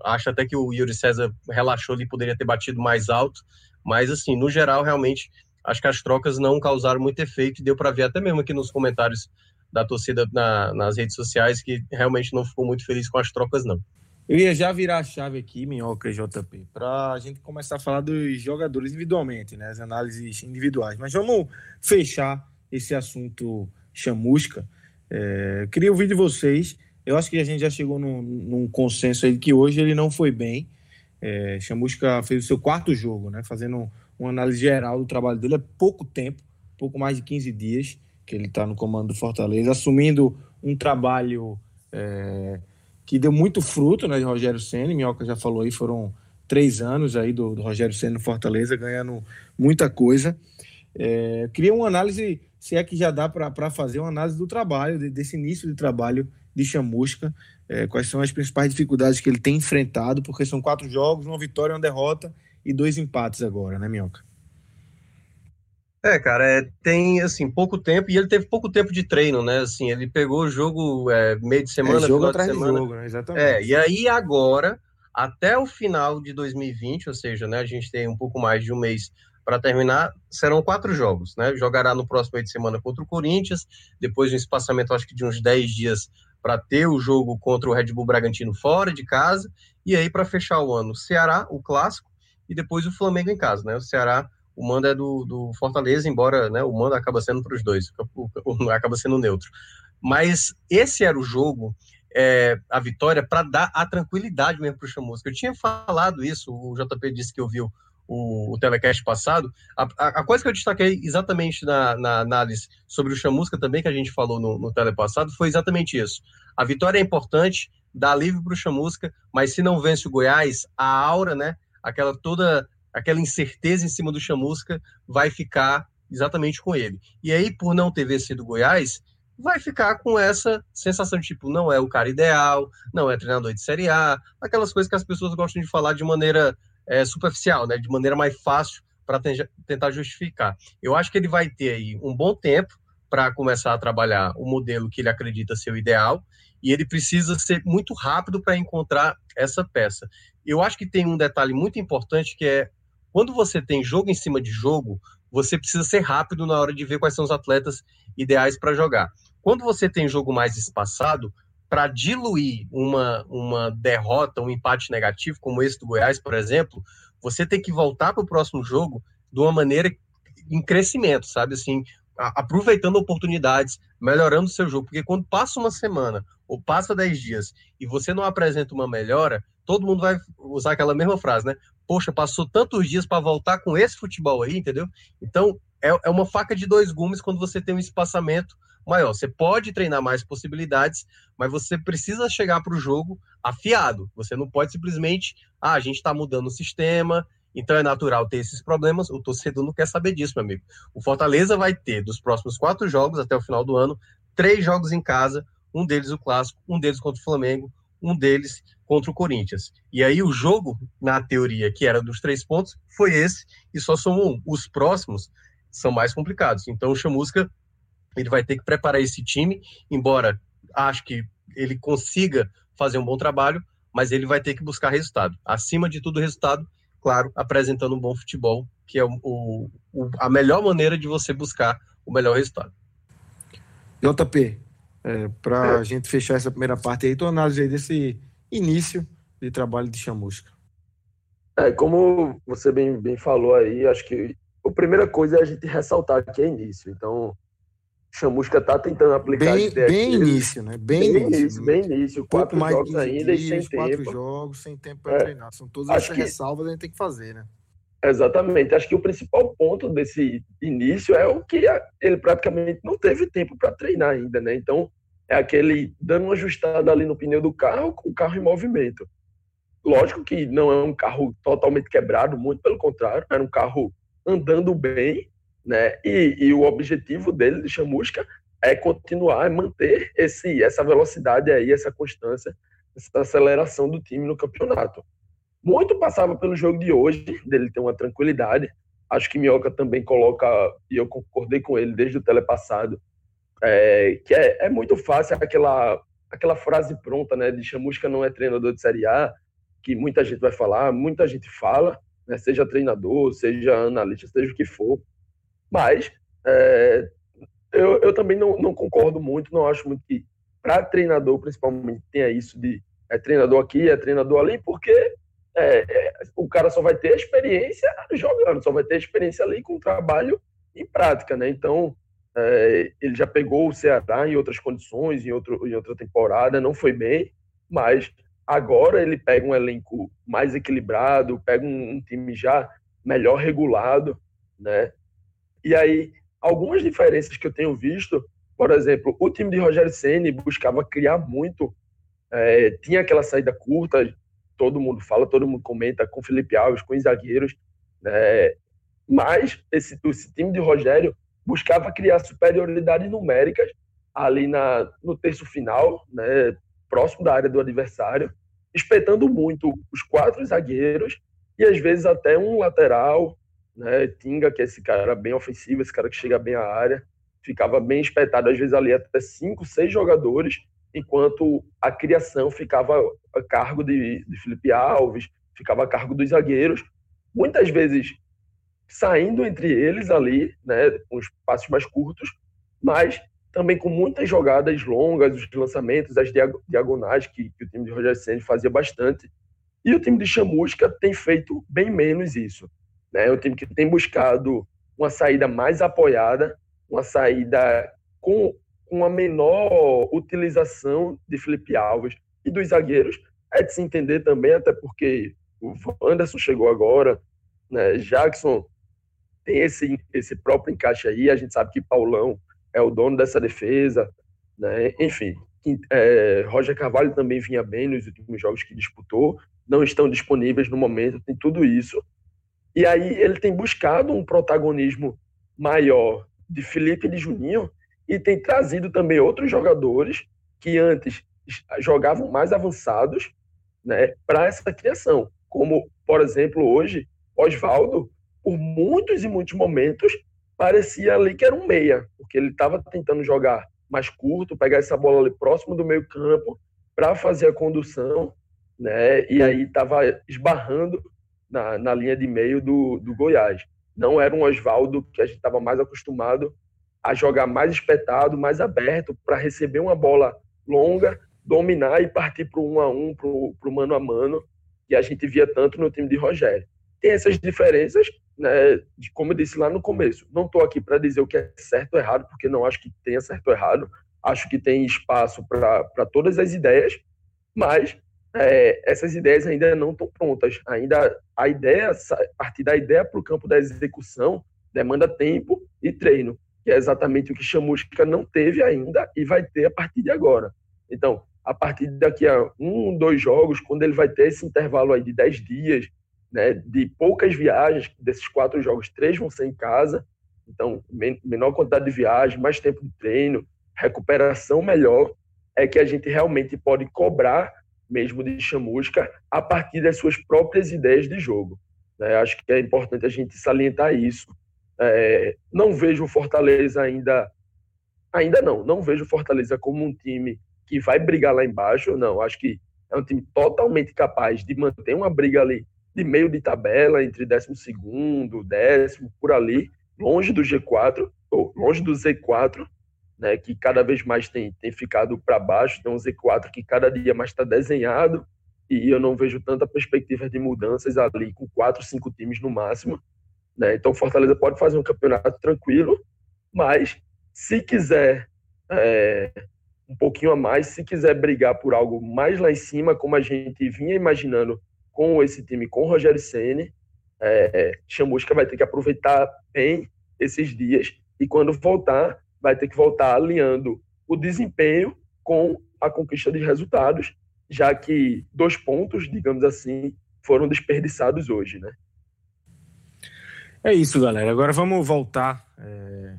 acho até que o Yuri César relaxou ali, poderia ter batido mais alto. Mas, assim, no geral, realmente, acho que as trocas não causaram muito efeito e deu para ver até mesmo aqui nos comentários da torcida na, nas redes sociais que realmente não ficou muito feliz com as trocas, não. Eu ia já virar a chave aqui, Minhoca e JP, para a gente começar a falar dos jogadores individualmente, né, as análises individuais. Mas vamos fechar esse assunto chamusca. É, queria ouvir de vocês. Eu acho que a gente já chegou num, num consenso aí de que hoje ele não foi bem. É, Chamusca fez o seu quarto jogo, né? Fazendo uma análise geral do trabalho dele. É pouco tempo, pouco mais de 15 dias que ele está no comando do Fortaleza, assumindo um trabalho é, que deu muito fruto, né? De Rogério Senna, Minhoca já falou aí, foram três anos aí do, do Rogério Senna no Fortaleza, ganhando muita coisa. É, queria uma análise se é que já dá para fazer uma análise do trabalho, desse início de trabalho de Chamusca, é, quais são as principais dificuldades que ele tem enfrentado, porque são quatro jogos, uma vitória, uma derrota e dois empates agora, né, Minhoca? É, cara, é, tem assim pouco tempo e ele teve pouco tempo de treino, né? Assim, ele pegou o jogo é, meio de é, semana, é, jogo atrás de, semana. jogo, né? Exatamente. É, e aí agora, até o final de 2020, ou seja, né, a gente tem um pouco mais de um mês para terminar, serão quatro jogos, né? Jogará no próximo meio de semana contra o Corinthians, depois de um espaçamento, acho que de uns 10 dias para ter o jogo contra o Red Bull Bragantino fora de casa, e aí para fechar o ano, Ceará, o clássico, e depois o Flamengo em casa, né? O Ceará, o mando é do, do Fortaleza, embora né, o mando acaba sendo para os dois, [LAUGHS] acaba sendo neutro. Mas esse era o jogo, é, a vitória, para dar a tranquilidade mesmo para o Chamusca. Eu tinha falado isso, o JP disse que ouviu o, o telecast passado, a, a, coisa que eu destaquei exatamente na, na, análise sobre o Chamusca também, que a gente falou no, no tele passado, foi exatamente isso. A vitória é importante, dá alívio para o Chamusca, mas se não vence o Goiás, a aura, né, aquela toda aquela incerteza em cima do Chamusca vai ficar exatamente com ele. E aí, por não ter vencido Goiás, vai ficar com essa sensação de tipo, não é o cara ideal, não é treinador de Série A, aquelas coisas que as pessoas gostam de falar de maneira é, superficial, né, de maneira mais fácil para tentar justificar. Eu acho que ele vai ter aí um bom tempo para começar a trabalhar o modelo que ele acredita ser o ideal e ele precisa ser muito rápido para encontrar essa peça. Eu acho que tem um detalhe muito importante que é quando você tem jogo em cima de jogo, você precisa ser rápido na hora de ver quais são os atletas ideais para jogar. Quando você tem jogo mais espaçado, para diluir uma, uma derrota, um empate negativo, como esse do Goiás, por exemplo, você tem que voltar para o próximo jogo de uma maneira em crescimento, sabe? Assim, aproveitando oportunidades, melhorando o seu jogo, porque quando passa uma semana ou passa dez dias e você não apresenta uma melhora, todo mundo vai usar aquela mesma frase, né? Poxa, passou tantos dias para voltar com esse futebol aí, entendeu? Então, é, é uma faca de dois gumes quando você tem um espaçamento maior. Você pode treinar mais possibilidades, mas você precisa chegar para o jogo afiado. Você não pode simplesmente, ah, a gente está mudando o sistema, então é natural ter esses problemas. O torcedor não quer saber disso, meu amigo. O Fortaleza vai ter, dos próximos quatro jogos até o final do ano, três jogos em casa, um deles o clássico, um deles contra o Flamengo, um deles contra o Corinthians. E aí o jogo, na teoria, que era dos três pontos, foi esse, e só somou um. Os próximos são mais complicados. Então o Chamusca ele vai ter que preparar esse time, embora acho que ele consiga fazer um bom trabalho, mas ele vai ter que buscar resultado. Acima de tudo, resultado, claro, apresentando um bom futebol, que é o, o, a melhor maneira de você buscar o melhor resultado. JP, é, para a é. gente fechar essa primeira parte aí, tua análise aí desse início de trabalho de chamusca. É, como você bem, bem falou aí, acho que a primeira coisa é a gente ressaltar que é início. Então, Chamusca está tentando aplicar bem, bem início, né? Bem, bem início, bem início. Quatro mais jogos ainda dias, e sem quatro tempo. jogos sem tempo para é. treinar. São todas as ressalvas que a gente tem que fazer, né? Exatamente. Acho que o principal ponto desse início é o que ele praticamente não teve tempo para treinar ainda, né? Então, é aquele dando uma ajustada ali no pneu do carro, com o carro em movimento. Lógico que não é um carro totalmente quebrado, muito pelo contrário, era um carro andando bem, né? E, e o objetivo dele, de Chamusca, é continuar, é manter esse, essa velocidade aí, essa constância, essa aceleração do time no campeonato. Muito passava pelo jogo de hoje, dele ter uma tranquilidade. Acho que Minhoca também coloca, e eu concordei com ele desde o telepassado, é, que é, é, muito fácil aquela, aquela frase pronta, né, de Chamusca não é treinador de Série A, que muita gente vai falar, muita gente fala, né, seja treinador, seja analista, seja o que for. Mas é, eu, eu também não, não concordo muito, não acho muito que para treinador, principalmente, tenha isso de é treinador aqui, é treinador ali, porque é, é, o cara só vai ter experiência jogando, só vai ter experiência ali com trabalho em prática, né? Então, é, ele já pegou o Ceará em outras condições, em, outro, em outra temporada, não foi bem, mas agora ele pega um elenco mais equilibrado, pega um, um time já melhor regulado, né? E aí, algumas diferenças que eu tenho visto, por exemplo, o time de Rogério Ceni buscava criar muito, é, tinha aquela saída curta, todo mundo fala, todo mundo comenta, com Felipe Alves, com os zagueiros, né? mas esse, esse time de Rogério buscava criar superioridades numéricas ali na, no terço final, né, próximo da área do adversário, espetando muito os quatro zagueiros e às vezes até um lateral, né, Tinga, que é esse cara bem ofensivo, esse cara que chega bem à área, ficava bem espetado, às vezes ali até cinco, seis jogadores, enquanto a criação ficava a cargo de, de Felipe Alves, ficava a cargo dos zagueiros, muitas vezes saindo entre eles ali, né, com os passos mais curtos, mas também com muitas jogadas longas, os lançamentos, as diagonais que, que o time de Roger Senna fazia bastante. E o time de Chamusca tem feito bem menos isso. Né? É um time que tem buscado uma saída mais apoiada, uma saída com uma menor utilização de Felipe Alves e dos zagueiros. É de se entender também, até porque o Anderson chegou agora, né? Jackson tem esse, esse próprio encaixe aí. A gente sabe que Paulão é o dono dessa defesa, né? Enfim, é, Roger Carvalho também vinha bem nos últimos jogos que disputou, não estão disponíveis no momento, tem tudo isso. E aí ele tem buscado um protagonismo maior de Felipe e de Juninho e tem trazido também outros jogadores que antes jogavam mais avançados né, para essa criação. Como, por exemplo, hoje, Oswaldo por muitos e muitos momentos, parecia ali que era um meia, porque ele estava tentando jogar mais curto, pegar essa bola ali próximo do meio campo para fazer a condução, né? E aí estava esbarrando na, na linha de meio do, do Goiás. Não era um Oswaldo que a gente estava mais acostumado a jogar mais espetado, mais aberto, para receber uma bola longa, dominar e partir para o um a um, para o mano a mano, que a gente via tanto no time de Rogério. Tem essas diferenças, né, como eu disse lá no começo. Não estou aqui para dizer o que é certo ou errado, porque não acho que tenha certo ou errado. Acho que tem espaço para todas as ideias, mas é, essas ideias ainda não estão prontas. Ainda a ideia, a partir da ideia para o campo da execução, demanda tempo e treino, que é exatamente o que Chamusca não teve ainda e vai ter a partir de agora. Então, a partir daqui a um, dois jogos, quando ele vai ter esse intervalo aí de dez dias, né, de poucas viagens, desses quatro jogos, três vão ser em casa, então menor quantidade de viagem, mais tempo de treino, recuperação melhor, é que a gente realmente pode cobrar mesmo de chamusca a partir das suas próprias ideias de jogo. Né? Acho que é importante a gente salientar isso. É, não vejo o Fortaleza ainda, ainda não, não vejo o Fortaleza como um time que vai brigar lá embaixo, não. Acho que é um time totalmente capaz de manter uma briga ali de meio de tabela, entre 12 décimo, por ali, longe do G4, ou longe do Z4, né, que cada vez mais tem, tem ficado para baixo, tem um Z4 que cada dia mais está desenhado, e eu não vejo tanta perspectiva de mudanças ali com quatro, cinco times no máximo. Né? Então, Fortaleza pode fazer um campeonato tranquilo, mas se quiser é, um pouquinho a mais, se quiser brigar por algo mais lá em cima, como a gente vinha imaginando com esse time, com o Rogério Ceni, é, Chamusca vai ter que aproveitar bem esses dias e quando voltar, vai ter que voltar alinhando o desempenho com a conquista de resultados, já que dois pontos, digamos assim, foram desperdiçados hoje, né? É isso, galera. Agora vamos voltar é,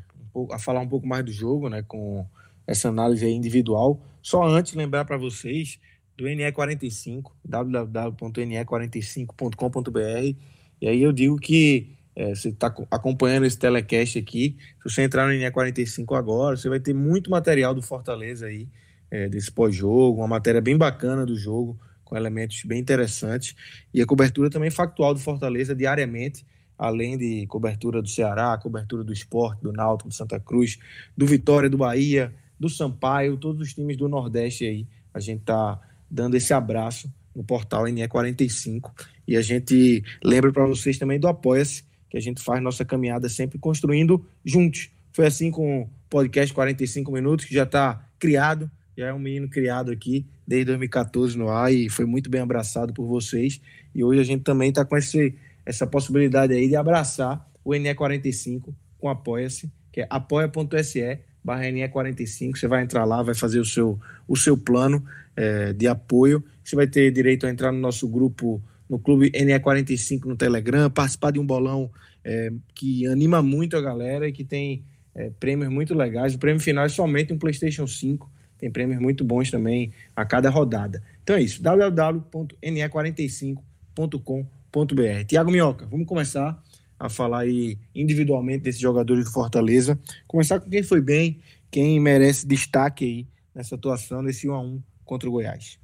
a falar um pouco mais do jogo, né? Com essa análise individual. Só antes lembrar para vocês do NE45, www.ne45.com.br. E aí eu digo que é, você está acompanhando esse telecast aqui. Se você entrar no NE45 agora, você vai ter muito material do Fortaleza aí, é, desse pós-jogo, uma matéria bem bacana do jogo, com elementos bem interessantes. E a cobertura também factual do Fortaleza diariamente, além de cobertura do Ceará, cobertura do esporte, do Náutico, do Santa Cruz, do Vitória, do Bahia, do Sampaio, todos os times do Nordeste aí. A gente está dando esse abraço no portal NE45. E a gente lembra para vocês também do Apoia-se, que a gente faz nossa caminhada sempre construindo juntos. Foi assim com o podcast 45 Minutos, que já está criado, já é um menino criado aqui desde 2014 no ar e foi muito bem abraçado por vocês. E hoje a gente também está com esse, essa possibilidade aí de abraçar o NE45 com Apoia-se, que é apoia.se barra NE45. Você vai entrar lá, vai fazer o seu, o seu plano é, de apoio. Você vai ter direito a entrar no nosso grupo no Clube NE45 no Telegram, participar de um bolão é, que anima muito a galera e que tem é, prêmios muito legais. O prêmio final é somente um PlayStation 5. Tem prêmios muito bons também a cada rodada. Então é isso, www.ne45.com.br. Tiago Minhoca, vamos começar a falar aí individualmente desses jogadores do Fortaleza. Começar com quem foi bem, quem merece destaque aí nessa atuação, nesse 1 a 1 contra o Goiás.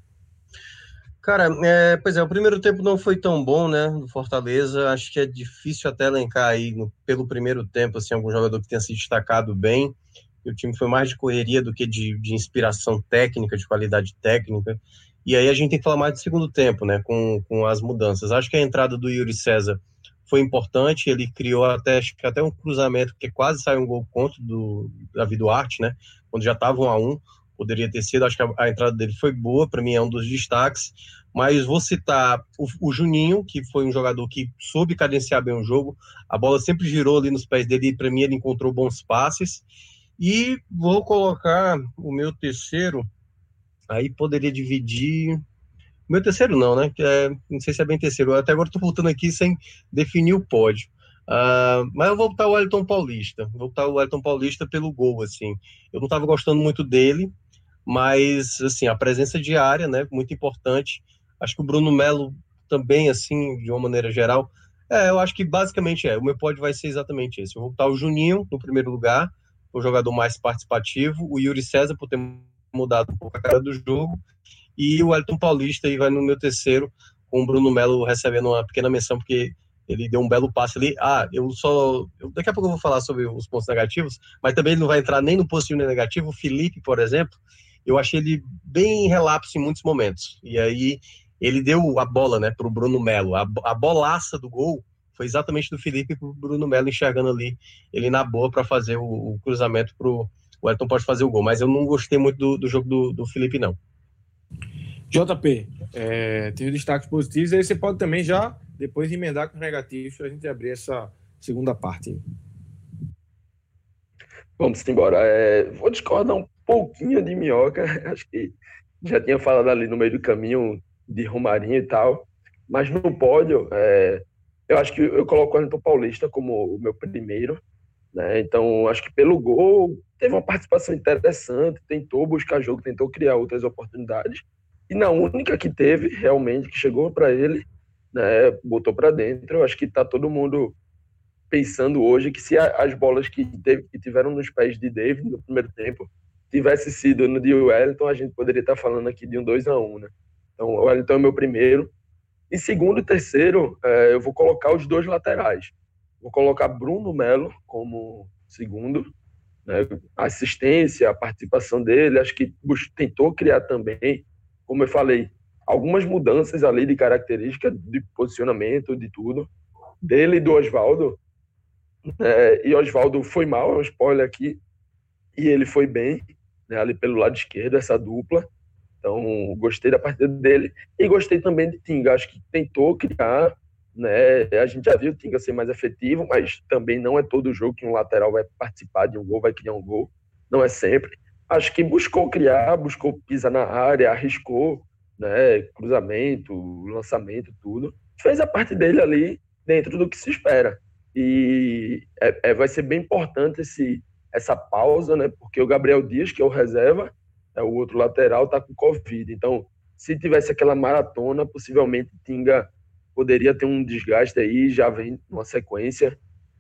Cara, é, pois é, o primeiro tempo não foi tão bom, né, do Fortaleza. Acho que é difícil até elencar aí no, pelo primeiro tempo, assim, algum jogador que tenha se destacado bem. o time foi mais de correria do que de, de inspiração técnica, de qualidade técnica. E aí a gente tem que falar mais do segundo tempo, né, com, com as mudanças. Acho que a entrada do Yuri César foi importante, ele criou até, até um cruzamento, que quase saiu um gol contra do Davi Duarte, né, quando já estava um a um poderia ter sido. Acho que a, a entrada dele foi boa, para mim é um dos destaques. Mas vou citar o, o, Juninho, que foi um jogador que soube cadenciar bem o jogo. A bola sempre girou ali nos pés dele e para mim ele encontrou bons passes. E vou colocar o meu terceiro. Aí poderia dividir. Meu terceiro não, né? É, não sei se é bem terceiro. Até agora estou voltando aqui sem definir o pódio. Uh, mas eu vou botar o Wellington Paulista. Vou botar o Wellington Paulista pelo gol, assim. Eu não estava gostando muito dele, mas assim a presença diária, né, muito importante. Acho que o Bruno Melo também, assim, de uma maneira geral, é, eu acho que basicamente é. O meu pódio vai ser exatamente esse. Eu vou botar o Juninho no primeiro lugar, o jogador mais participativo, o Yuri César por ter mudado um pouco a cara do jogo, e o Elton Paulista aí vai no meu terceiro, com o Bruno Melo recebendo uma pequena menção, porque ele deu um belo passe ali. Ah, eu só. Eu, daqui a pouco eu vou falar sobre os pontos negativos, mas também ele não vai entrar nem no positivo nem no negativo. O Felipe, por exemplo, eu achei ele bem relapso em muitos momentos. E aí ele deu a bola, né, para o Bruno Melo. A, a bolaça do gol foi exatamente do Felipe para o Bruno Melo enxergando ali ele na boa para fazer o, o cruzamento para o Elton pode fazer o gol. Mas eu não gostei muito do, do jogo do, do Felipe, não. JP, é, tem os destaques positivos, aí você pode também já depois emendar com os negativos para a gente abrir essa segunda parte. Vamos embora. É, vou discordar um pouquinho de minhoca. [LAUGHS] Acho que já tinha falado ali no meio do caminho de Romarinho e tal. Mas no pódio, é, eu acho que eu coloco o Wellington Paulista como o meu primeiro. Né? Então, acho que pelo gol, teve uma participação interessante, tentou buscar jogo, tentou criar outras oportunidades. E na única que teve, realmente, que chegou para ele, né, botou para dentro. Eu acho que está todo mundo pensando hoje que se as bolas que, teve, que tiveram nos pés de David no primeiro tempo tivesse sido no de Wellington, a gente poderia estar falando aqui de um 2 a 1 né? Então, o Wellington é o meu primeiro. E segundo e terceiro, é, eu vou colocar os dois laterais. Vou colocar Bruno Melo como segundo, Né? A assistência, a participação dele, acho que tentou criar também, como eu falei, algumas mudanças ali de característica, de posicionamento, de tudo, dele e do Oswaldo. É, e Oswaldo foi mal, é um spoiler aqui, e ele foi bem, né, ali pelo lado esquerdo, essa dupla. Então, gostei da partida dele e gostei também de Tinga. Acho que tentou criar, né? A gente já viu o Tinga ser mais efetivo, mas também não é todo jogo que um lateral vai participar de um gol, vai criar um gol. Não é sempre. Acho que buscou criar, buscou pisar na área, arriscou, né? Cruzamento, lançamento, tudo. Fez a parte dele ali dentro do que se espera. E é, é, vai ser bem importante esse, essa pausa, né? Porque o Gabriel Dias, que é o reserva, é o outro lateral, está com Covid. Então, se tivesse aquela maratona, possivelmente Tinga poderia ter um desgaste aí, já vem uma sequência.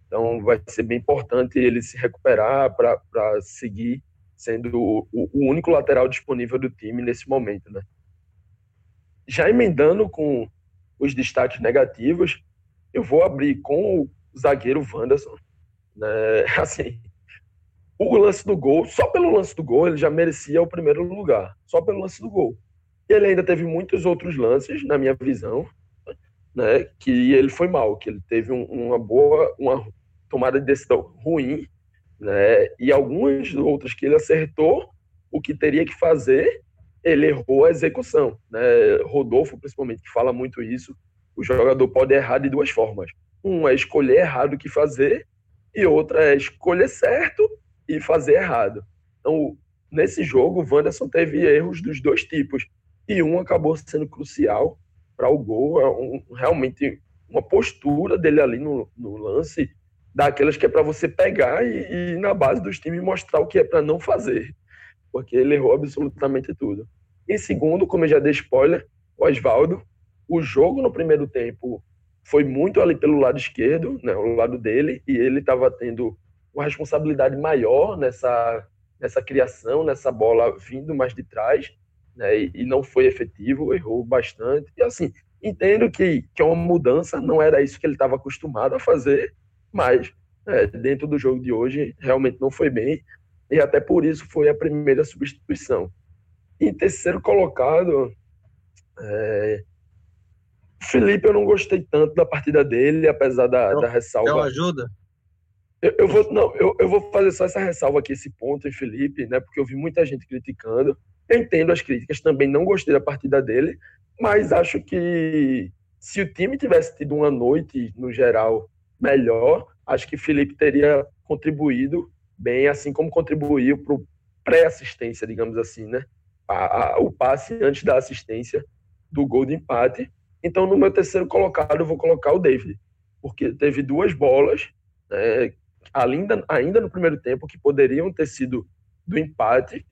Então, vai ser bem importante ele se recuperar para seguir sendo o, o, único lateral disponível do time nesse momento, né? Já emendando com os destaques negativos, eu vou abrir com o zagueiro Wanderson. Né? [LAUGHS] Assim, o lance do gol, só pelo lance do gol, ele já merecia o primeiro lugar. Só pelo lance do gol. Ele ainda teve muitos outros lances, na minha visão, né, que ele foi mal, que ele teve um, uma boa, uma tomada de decisão ruim, né, e algumas outras que ele acertou o que teria que fazer, ele errou a execução. Né? Rodolfo, principalmente, que fala muito isso, o jogador pode errar de duas formas. Um é escolher errado o que fazer, e outra é escolher certo e fazer errado. Então, nesse jogo, o Wanderson teve erros dos dois tipos. E um acabou sendo crucial para o gol. É um, realmente uma postura dele ali no, no lance, daquelas que é para você pegar e, e, na base dos times mostrar o que é para não fazer. Porque ele errou absolutamente tudo. Em segundo, como eu já dei spoiler, Oswaldo, o jogo no primeiro tempo foi muito ali pelo lado esquerdo, né, o lado dele, e ele estava tendo uma responsabilidade maior nessa, nessa criação, nessa bola vindo mais de trás, né, e, e, não foi efetivo, errou bastante. E assim, entendo que, que é uma mudança, não era isso que ele estava acostumado a fazer, mas é, dentro do jogo de hoje realmente não foi bem, e até por isso foi a primeira substituição. Em terceiro colocado, é, Felipe, eu não gostei tanto da partida dele, apesar da, da ressalva. Então ajuda? Eu, eu, vou, não, eu, eu vou fazer só essa ressalva aqui, esse ponto em Felipe, né? Porque eu vi muita gente criticando. Entendo as críticas, também não gostei da partida dele, mas acho que se o time tivesse tido uma noite, no geral, melhor, acho que Felipe teria contribuído bem, assim como contribuiu para o pré-assistência, digamos assim, né? A, a, o passe antes da assistência do gol de empate. Então, no meu terceiro colocado, eu vou colocar o David, porque teve duas bolas né, ainda, ainda no primeiro tempo, que poderiam ter sido do empate.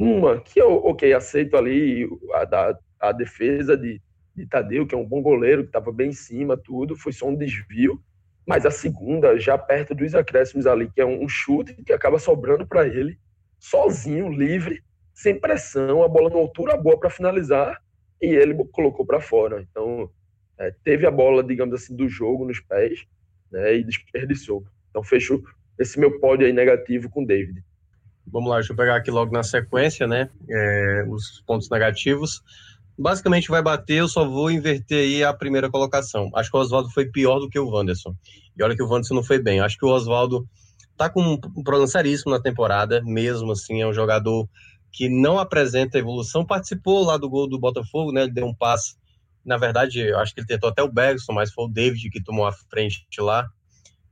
Uma, que eu, ok, aceito ali a, a, a defesa de, de Tadeu, que é um bom goleiro, que estava bem em cima, tudo, foi só um desvio. Mas a segunda, já perto dos acréscimos ali, que é um chute que acaba sobrando para ele, sozinho, livre, sem pressão, a bola na altura boa para finalizar, e ele colocou para fora. Então, é, teve a bola, digamos assim, do jogo nos pés, né, e desperdiçou. Então, fecho esse meu pódio aí negativo com o David. Vamos lá, deixa eu pegar aqui logo na sequência, né? É, os pontos negativos. Basicamente vai bater, eu só vou inverter aí a primeira colocação. Acho que o Oswaldo foi pior do que o Wanderson. E olha que o Wanderson não foi bem. Acho que o Oswaldo tá com um problema seríssimo na temporada, mesmo assim, é um jogador que não apresenta evolução. Participou lá do gol do Botafogo, né? Ele deu um passe. Na verdade, acho que ele tentou até o Bergson, mas foi o David que tomou a frente lá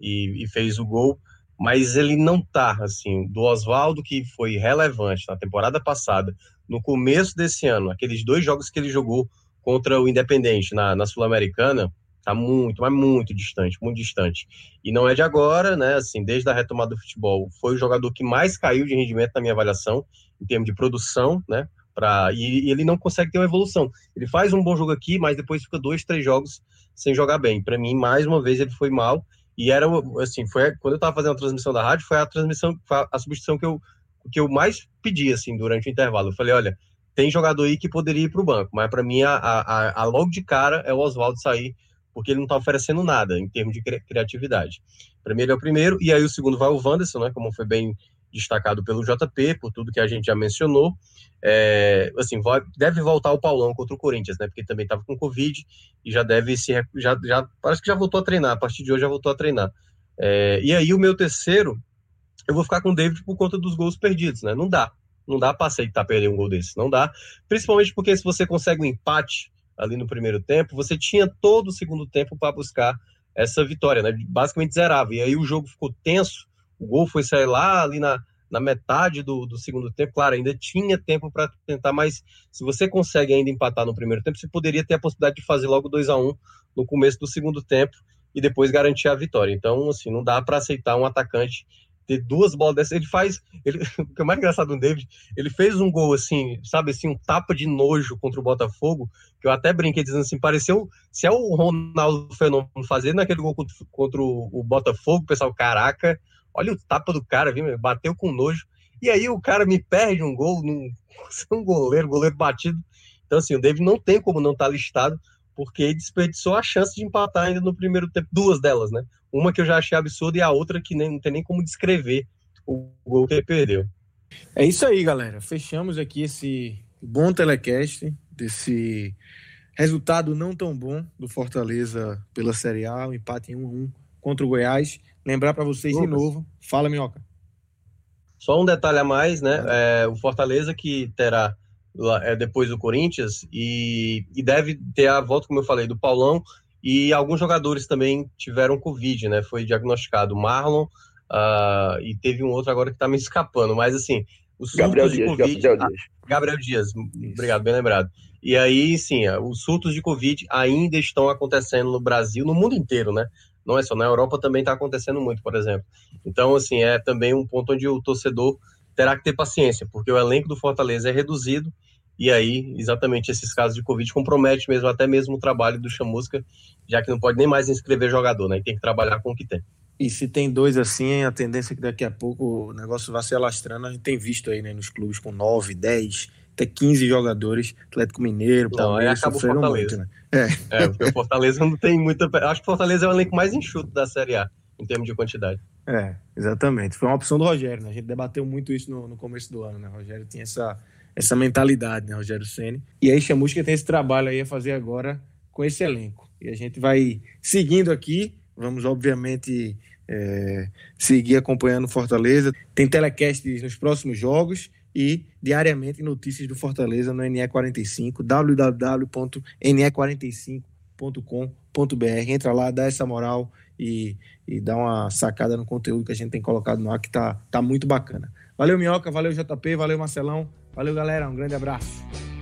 e, e fez o gol, mas ele não tá, assim, do Oswaldo, que foi relevante na temporada passada, no começo desse ano, aqueles dois jogos que ele jogou contra o Independente na, na Sul-Americana, tá muito, mas muito distante, muito distante. E não é de agora, né? Assim, desde a retomada do futebol, foi o jogador que mais caiu de rendimento na minha avaliação, em termos de produção, né? Pra, e, e ele não consegue ter uma evolução. Ele faz um bom jogo aqui, mas depois fica dois, três jogos sem jogar bem. Para mim, mais uma vez, ele foi mal. E era, assim, foi quando eu estava fazendo a transmissão da rádio, foi a transmissão, foi a substituição que eu, que eu mais pedi, assim, durante o intervalo. Eu falei, olha, tem jogador aí que poderia ir para o banco, mas para mim, a, a, a, logo de cara é o Oswaldo sair, porque ele não está oferecendo nada em termos de criatividade. Primeiro é o primeiro, e aí o segundo vai o Wanderson, né, como foi bem destacado pelo JP, por tudo que a gente já mencionou. É, assim, deve voltar o Paulão contra o Corinthians, né? Porque também estava com Covid e já deve se. Já, já, parece que já voltou a treinar, a partir de hoje já voltou a treinar. É, e aí, o meu terceiro, eu vou ficar com o David por conta dos gols perdidos, né? Não dá. Não dá para aceitar perder um gol desse. Não dá. Principalmente porque se você consegue um empate ali no primeiro tempo, você tinha todo o segundo tempo para buscar essa vitória, né? Basicamente zerava. E aí o jogo ficou tenso, o gol foi sair lá ali na, na metade do, do segundo tempo. Claro, ainda tinha tempo para tentar, mas se você consegue ainda empatar no primeiro tempo, você poderia ter a possibilidade de fazer logo 2 a 1 um no começo do segundo tempo e depois garantir a vitória. Então, assim, não dá para aceitar um atacante ter duas bolas dessas. Ele faz. Ele, [LAUGHS] o que é mais engraçado do David, ele fez um gol assim, sabe assim, um tapa de nojo contra o Botafogo, que eu até brinquei dizendo assim, pareceu. Se é o Ronaldo Fenômeno fazendo naquele gol contra, contra o, o, Botafogo, pessoal, caraca, olha o tapa do cara, viu? Bateu com nojo. E aí o cara me perde um gol, num, [LAUGHS] um goleiro, goleiro batido. Então, assim, o David não tem como não estar tá listado, porque desperdiçou a chance de empatar ainda no primeiro tempo, duas delas, né? Uma que eu já achei absurda e a outra que nem, não tem nem como descrever o gol que ele perdeu. É isso aí, galera. Fechamos aqui esse bom telecast, desse resultado não tão bom do Fortaleza pela Série A, um empate em 1 a 1 contra o Goiás. Lembrar para vocês Lucas. de novo. Fala, Minhoca. Só um detalhe a mais, né? É, o Fortaleza que terá é, depois do Corinthians e, e deve ter a volta, como eu falei, do Paulão e alguns jogadores também tiveram Covid, né? Foi diagnosticado Marlon uh, e teve um outro agora que tá me escapando, mas assim, os surtos Gabriel de Dias, Covid. Gabriel Dias. Ah, Gabriel Dias, obrigado, bem lembrado. E aí, sim, é, os surtos de Covid ainda estão acontecendo no Brasil, no mundo inteiro, né? Não é só na Europa, também está acontecendo muito, por exemplo. Então, assim, é também um ponto onde o torcedor terá que ter paciência, porque o elenco do Fortaleza é reduzido e aí, exatamente esses casos de Covid comprometem mesmo, até mesmo o trabalho do Chamusca, já que não pode nem mais inscrever jogador, né? E tem que trabalhar com o que tem. E se tem dois assim, a tendência é que daqui a pouco o negócio vai se alastrando. A gente tem visto aí, né, nos clubes com 9, 10, até 15 jogadores, Atlético Mineiro, Palmeiras, não, o Fortaleza. Muito, né? É. é, porque o Fortaleza não tem muita. Acho que o Fortaleza é o elenco mais enxuto da Série A, em termos de quantidade. É, exatamente. Foi uma opção do Rogério, né? A gente debateu muito isso no, no começo do ano, né? O Rogério tinha essa essa mentalidade, né, Rogério Ceni. E aí Chamusca tem esse trabalho aí a fazer agora com esse elenco. E a gente vai seguindo aqui, vamos obviamente é, seguir acompanhando Fortaleza. Tem telecasts nos próximos jogos e diariamente notícias do Fortaleza no NE45, www.ne45.com.br. Entra lá, dá essa moral e, e dá uma sacada no conteúdo que a gente tem colocado no ar, que tá, tá muito bacana. Valeu, Minhoca, valeu, JP, valeu, Marcelão. Valeu, galera. Um grande abraço.